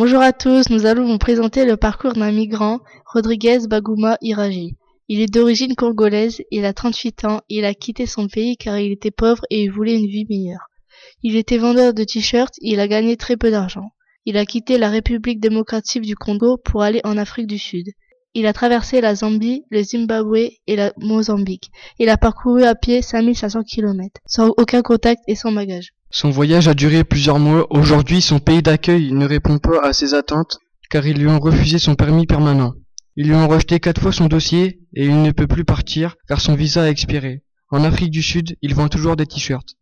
Bonjour à tous, nous allons vous présenter le parcours d'un migrant, Rodriguez Bagouma Iraji. Il est d'origine congolaise, il a 38 ans, il a quitté son pays car il était pauvre et il voulait une vie meilleure. Il était vendeur de t-shirts, il a gagné très peu d'argent. Il a quitté la République démocratique du Congo pour aller en Afrique du Sud. Il a traversé la Zambie, le Zimbabwe et la Mozambique. Il a parcouru à pied 5500 km, sans aucun contact et sans bagage. Son voyage a duré plusieurs mois. Aujourd'hui, son pays d'accueil ne répond pas à ses attentes car ils lui ont refusé son permis permanent. Ils lui ont rejeté quatre fois son dossier et il ne peut plus partir car son visa a expiré. En Afrique du Sud, il vend toujours des t-shirts.